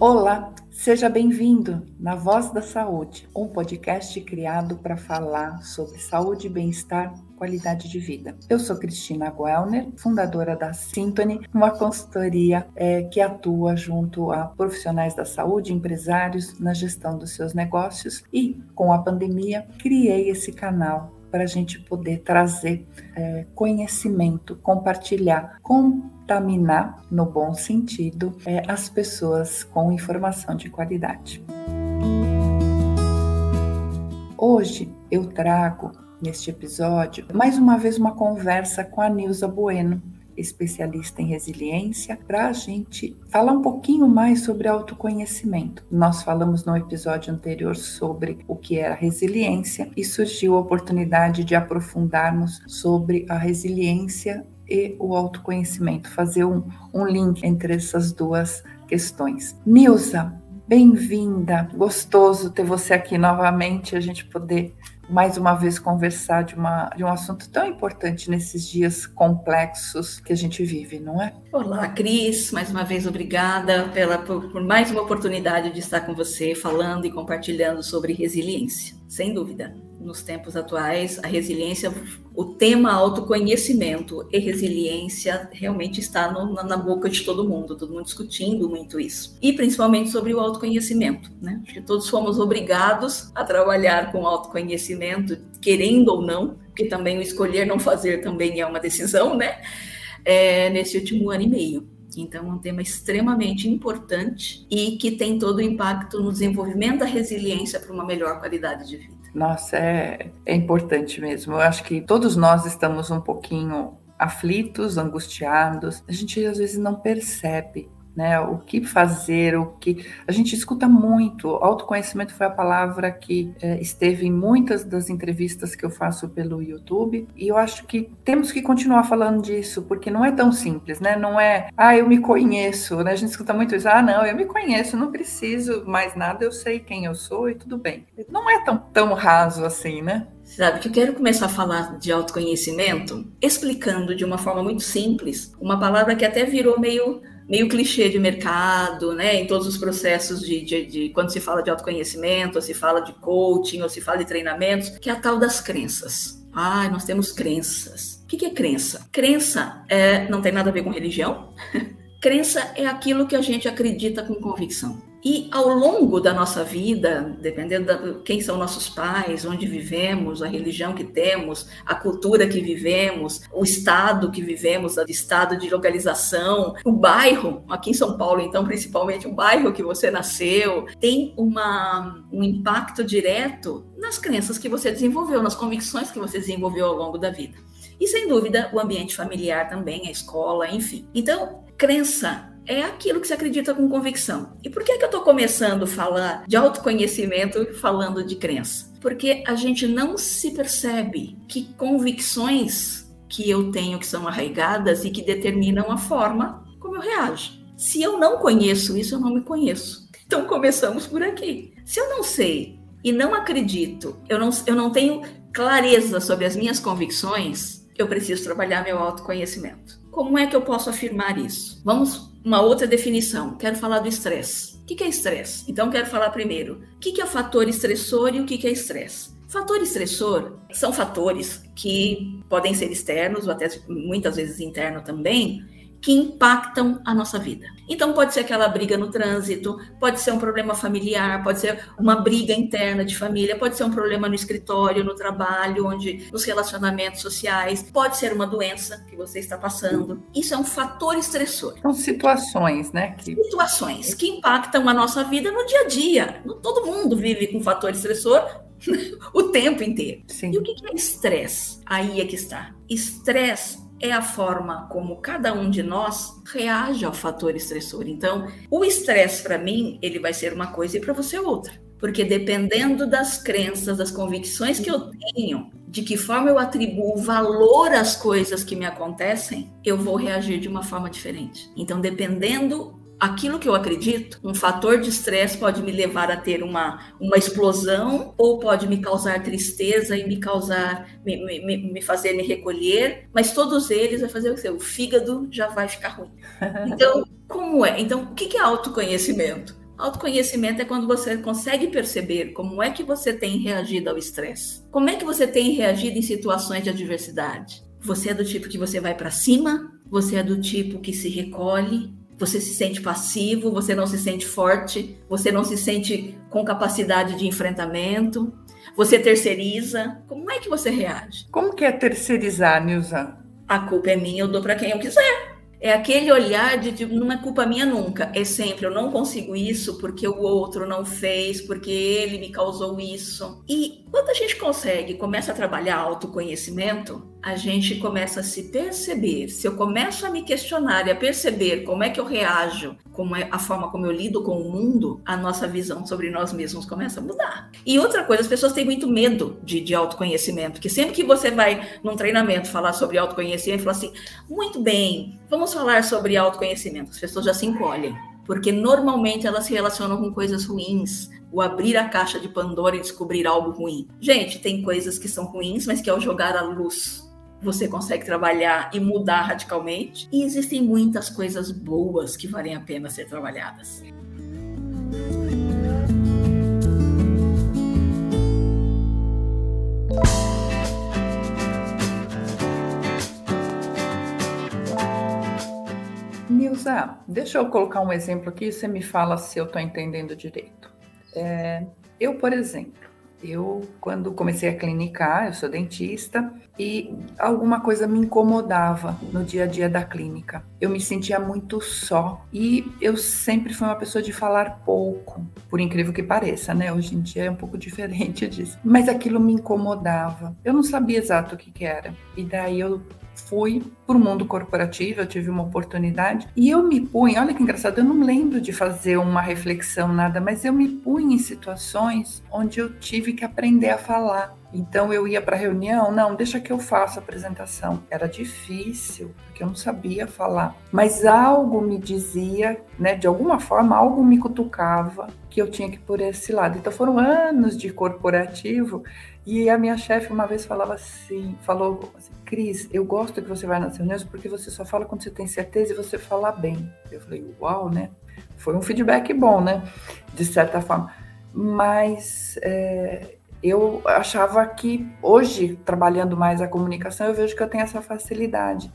Olá, seja bem-vindo na Voz da Saúde, um podcast criado para falar sobre saúde bem-estar qualidade de vida. Eu sou Cristina Guelner, fundadora da Symphony, uma consultoria é, que atua junto a profissionais da saúde, empresários na gestão dos seus negócios e, com a pandemia, criei esse canal para a gente poder trazer é, conhecimento, compartilhar, contaminar, no bom sentido, é, as pessoas com informação de qualidade. Hoje eu trago neste episódio mais uma vez uma conversa com a Nilza Bueno, especialista em resiliência, para a gente falar um pouquinho mais sobre autoconhecimento. Nós falamos no episódio anterior sobre o que era resiliência e surgiu a oportunidade de aprofundarmos sobre a resiliência e o autoconhecimento, fazer um, um link entre essas duas questões. Nilza, bem-vinda, gostoso ter você aqui novamente, a gente poder mais uma vez conversar de, uma, de um assunto tão importante nesses dias complexos que a gente vive, não é? Olá, Cris, mais uma vez obrigada pela, por, por mais uma oportunidade de estar com você falando e compartilhando sobre resiliência. Sem dúvida, nos tempos atuais, a resiliência, o tema autoconhecimento e resiliência realmente está no, na, na, boca de todo mundo, todo mundo discutindo muito isso. E principalmente sobre o autoconhecimento, né? Acho que todos fomos obrigados a trabalhar com autoconhecimento, querendo ou não, porque também o escolher não fazer também é uma decisão, né? É, nesse último ano e meio. Então, é um tema extremamente importante e que tem todo o impacto no desenvolvimento da resiliência para uma melhor qualidade de vida. Nossa, é, é importante mesmo. Eu acho que todos nós estamos um pouquinho aflitos, angustiados. A gente às vezes não percebe né? O que fazer, o que. A gente escuta muito. Autoconhecimento foi a palavra que é, esteve em muitas das entrevistas que eu faço pelo YouTube. E eu acho que temos que continuar falando disso, porque não é tão simples, né? Não é, ah, eu me conheço, né? A gente escuta muito isso, ah, não, eu me conheço, não preciso mais nada, eu sei quem eu sou e tudo bem. Não é tão, tão raso assim, né? Sabe que eu quero começar a falar de autoconhecimento explicando de uma forma muito simples uma palavra que até virou meio meio clichê de mercado, né? Em todos os processos de, de, de, quando se fala de autoconhecimento, ou se fala de coaching, ou se fala de treinamentos, que é a tal das crenças. Ah, nós temos crenças. O que é crença? Crença é, não tem nada a ver com religião. crença é aquilo que a gente acredita com convicção. E ao longo da nossa vida, dependendo de quem são nossos pais, onde vivemos, a religião que temos, a cultura que vivemos, o estado que vivemos, o estado de localização, o bairro, aqui em São Paulo, então, principalmente o bairro que você nasceu, tem uma, um impacto direto nas crenças que você desenvolveu, nas convicções que você desenvolveu ao longo da vida. E sem dúvida, o ambiente familiar também, a escola, enfim. Então, crença é aquilo que você acredita com convicção. E por que, que eu estou começando a falar de autoconhecimento falando de crença? Porque a gente não se percebe que convicções que eu tenho que são arraigadas e que determinam a forma como eu reajo. Se eu não conheço isso, eu não me conheço. Então começamos por aqui. Se eu não sei e não acredito, eu não, eu não tenho clareza sobre as minhas convicções, eu preciso trabalhar meu autoconhecimento. Como é que eu posso afirmar isso? Vamos uma outra definição. Quero falar do estresse. O que é estresse? Então, quero falar primeiro. O que é fator estressor e o que é estresse? Fator estressor são fatores que podem ser externos ou até muitas vezes interno também, que impactam a nossa vida. Então, pode ser aquela briga no trânsito, pode ser um problema familiar, pode ser uma briga interna de família, pode ser um problema no escritório, no trabalho, onde nos relacionamentos sociais, pode ser uma doença que você está passando. Isso é um fator estressor. São situações, né? Que... Situações que impactam a nossa vida no dia a dia. Todo mundo vive com fator estressor o tempo inteiro. Sim. E o que é estresse? Aí é que está. Estresse é a forma como cada um de nós reage ao fator estressor. Então, o estresse para mim, ele vai ser uma coisa e para você outra. Porque dependendo das crenças, das convicções que eu tenho, de que forma eu atribuo valor às coisas que me acontecem, eu vou reagir de uma forma diferente. Então, dependendo aquilo que eu acredito, um fator de estresse pode me levar a ter uma, uma explosão ou pode me causar tristeza e me causar, me, me, me fazer me recolher, mas todos eles vai fazer o que? O fígado já vai ficar ruim. Então, como é? Então, o que é autoconhecimento? Autoconhecimento é quando você consegue perceber como é que você tem reagido ao estresse. Como é que você tem reagido em situações de adversidade. Você é do tipo que você vai para cima? Você é do tipo que se recolhe? Você se sente passivo? Você não se sente forte? Você não se sente com capacidade de enfrentamento? Você terceiriza? Como é que você reage? Como que é terceirizar, Nilza? A culpa é minha, eu dou para quem eu quiser. É aquele olhar de, de não é culpa minha nunca. É sempre eu não consigo isso porque o outro não fez, porque ele me causou isso. E quando a gente consegue, começa a trabalhar autoconhecimento, a gente começa a se perceber. Se eu começo a me questionar e a perceber como é que eu reajo, como é a forma como eu lido com o mundo, a nossa visão sobre nós mesmos começa a mudar. E outra coisa, as pessoas têm muito medo de, de autoconhecimento, porque sempre que você vai num treinamento falar sobre autoconhecimento, fala assim, muito bem, vamos falar sobre autoconhecimento. As pessoas já se encolhem porque normalmente elas se relacionam com coisas ruins, o abrir a caixa de Pandora e descobrir algo ruim. Gente, tem coisas que são ruins, mas que ao jogar a luz você consegue trabalhar e mudar radicalmente. E existem muitas coisas boas que valem a pena ser trabalhadas. Nilza, deixa eu colocar um exemplo aqui e você me fala se eu estou entendendo direito. É, eu, por exemplo, eu, quando comecei a clinicar, eu sou dentista e alguma coisa me incomodava no dia a dia da clínica. Eu me sentia muito só e eu sempre fui uma pessoa de falar pouco, por incrível que pareça, né? Hoje em dia é um pouco diferente disso. Mas aquilo me incomodava. Eu não sabia exato o que, que era. E daí eu fui para o mundo corporativo, eu tive uma oportunidade e eu me punho, olha que engraçado, eu não lembro de fazer uma reflexão, nada, mas eu me punho em situações onde eu tive que aprender a falar. Então eu ia para a reunião, não, deixa que eu faça a apresentação. Era difícil, porque eu não sabia falar. Mas algo me dizia, né, de alguma forma, algo me cutucava que eu tinha que ir por esse lado. Então foram anos de corporativo e a minha chefe uma vez falava assim, falou assim, Cris, eu gosto que você vai nas reuniões porque você só fala quando você tem certeza e você fala bem. Eu falei, uau, né? Foi um feedback bom, né? De certa forma. Mas é, eu achava que hoje, trabalhando mais a comunicação, eu vejo que eu tenho essa facilidade.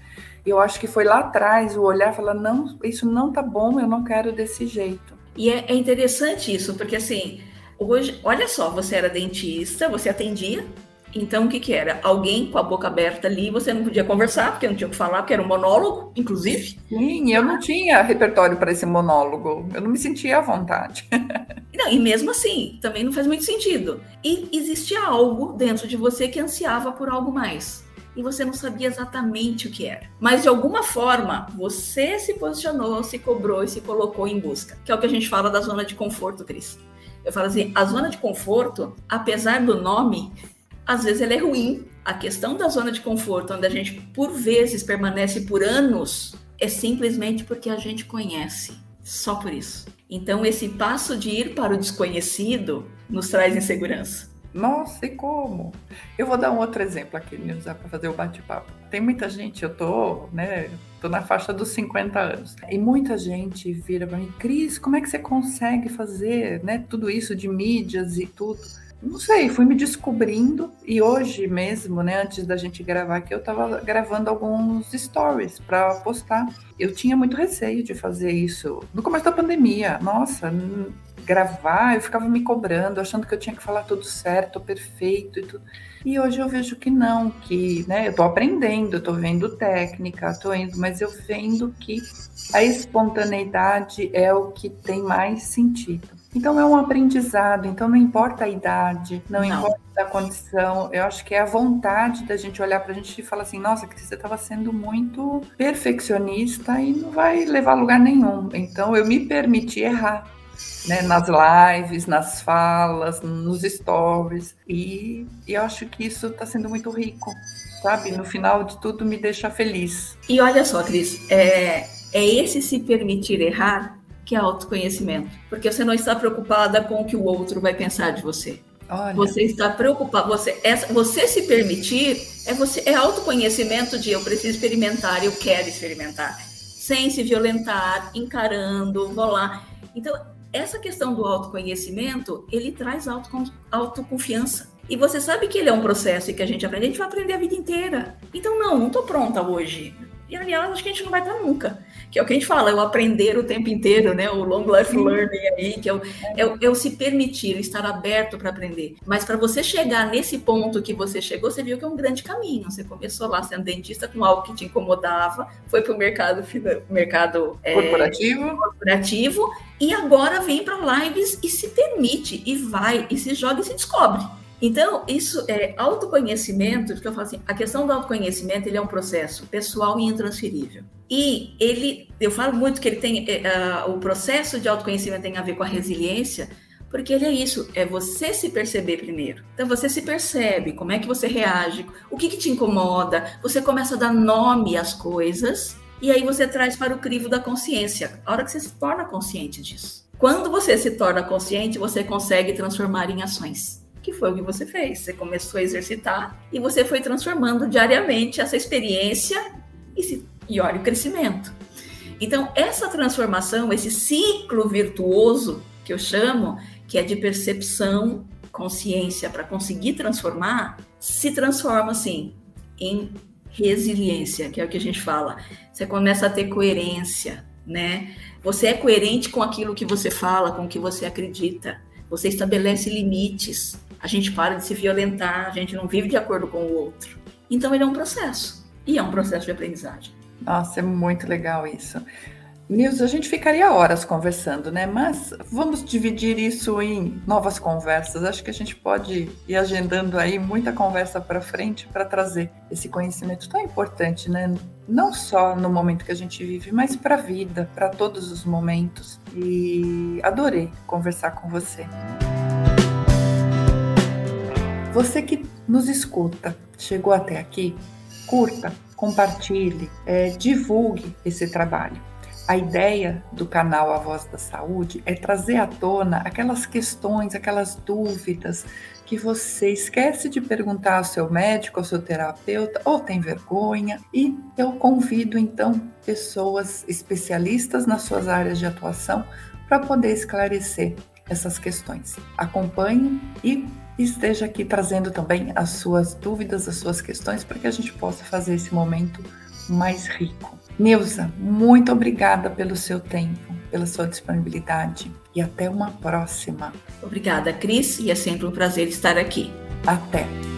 Eu acho que foi lá atrás o olhar falar, não, isso não tá bom, eu não quero desse jeito. E é, é interessante isso, porque assim, hoje, olha só, você era dentista, você atendia, então, o que, que era? Alguém com a boca aberta ali, você não podia conversar, porque não tinha o que falar, porque era um monólogo, inclusive. Sim, eu não tinha repertório para esse monólogo. Eu não me sentia à vontade. Não, e mesmo assim, também não faz muito sentido. E existia algo dentro de você que ansiava por algo mais. E você não sabia exatamente o que era. Mas de alguma forma, você se posicionou, se cobrou e se colocou em busca. Que é o que a gente fala da zona de conforto, Cris. Eu falo assim, a zona de conforto, apesar do nome, às vezes ela é ruim. A questão da zona de conforto, onde a gente por vezes permanece por anos, é simplesmente porque a gente conhece. Só por isso. Então, esse passo de ir para o desconhecido nos traz insegurança. Nossa, e como? Eu vou dar um outro exemplo aqui, Nilza, para fazer o bate-papo. Tem muita gente, eu tô, né, tô na faixa dos 50 anos, e muita gente vira para mim, Cris, como é que você consegue fazer, né, tudo isso de mídias e tudo? Não sei, fui me descobrindo e hoje mesmo, né, antes da gente gravar aqui, eu estava gravando alguns stories para postar. Eu tinha muito receio de fazer isso no começo da pandemia. Nossa, gravar, eu ficava me cobrando, achando que eu tinha que falar tudo certo, perfeito e tudo. E hoje eu vejo que não, que, né, eu tô aprendendo, tô vendo técnica, tô indo, mas eu vendo que a espontaneidade é o que tem mais sentido. Então é um aprendizado, então não importa a idade, não, não. importa a condição, eu acho que é a vontade da gente olhar para a gente e falar assim, nossa, que você estava sendo muito perfeccionista e não vai levar a lugar nenhum. Então eu me permiti errar. Né, nas lives, nas falas, nos stories, e, e eu acho que isso está sendo muito rico, sabe? No final de tudo, me deixa feliz. E olha só, Cris, é, é esse se permitir errar que é autoconhecimento. Porque você não está preocupada com o que o outro vai pensar de você. Olha. Você está preocupado, você, essa, você se permitir é você é autoconhecimento de eu preciso experimentar, eu quero experimentar, sem se violentar, encarando, vou lá. Então essa questão do autoconhecimento, ele traz autoconfiança. E você sabe que ele é um processo e que a gente aprende, a gente vai aprender a vida inteira. Então, não, não estou pronta hoje. E, aliás, acho que a gente não vai estar nunca. Que é o que a gente fala, é o aprender o tempo inteiro, né? O long life learning aí, que é o, é o, é o se permitir, estar aberto para aprender. Mas para você chegar nesse ponto que você chegou, você viu que é um grande caminho. Você começou lá sendo dentista com algo que te incomodava, foi para o mercado, mercado é, corporativo. corporativo, e agora vem para lives e se permite, e vai, e se joga e se descobre. Então, isso é autoconhecimento, porque eu falo assim, a questão do autoconhecimento, ele é um processo pessoal e intransferível. E ele, eu falo muito que ele tem, uh, o processo de autoconhecimento tem a ver com a resiliência, porque ele é isso, é você se perceber primeiro. Então você se percebe, como é que você reage, o que, que te incomoda, você começa a dar nome às coisas, e aí você traz para o crivo da consciência, a hora que você se torna consciente disso. Quando você se torna consciente, você consegue transformar em ações que foi o que você fez. Você começou a exercitar e você foi transformando diariamente essa experiência e, se, e olha o crescimento. Então, essa transformação, esse ciclo virtuoso que eu chamo, que é de percepção, consciência, para conseguir transformar, se transforma assim em resiliência, que é o que a gente fala. Você começa a ter coerência, né? Você é coerente com aquilo que você fala, com o que você acredita. Você estabelece limites a gente para de se violentar, a gente não vive de acordo com o outro. Então ele é um processo, e é um processo de aprendizagem. Nossa, é muito legal isso. Nils, a gente ficaria horas conversando, né? Mas vamos dividir isso em novas conversas. Acho que a gente pode ir agendando aí muita conversa para frente para trazer esse conhecimento tão importante, né? Não só no momento que a gente vive, mas para a vida, para todos os momentos. E adorei conversar com você. Você que nos escuta, chegou até aqui, curta, compartilhe, é, divulgue esse trabalho. A ideia do canal A Voz da Saúde é trazer à tona aquelas questões, aquelas dúvidas que você esquece de perguntar ao seu médico, ao seu terapeuta, ou tem vergonha. E eu convido então pessoas especialistas nas suas áreas de atuação para poder esclarecer essas questões. Acompanhe e esteja aqui trazendo também as suas dúvidas, as suas questões, para que a gente possa fazer esse momento mais rico. Neuza, muito obrigada pelo seu tempo, pela sua disponibilidade e até uma próxima. Obrigada, Cris, e é sempre um prazer estar aqui. Até.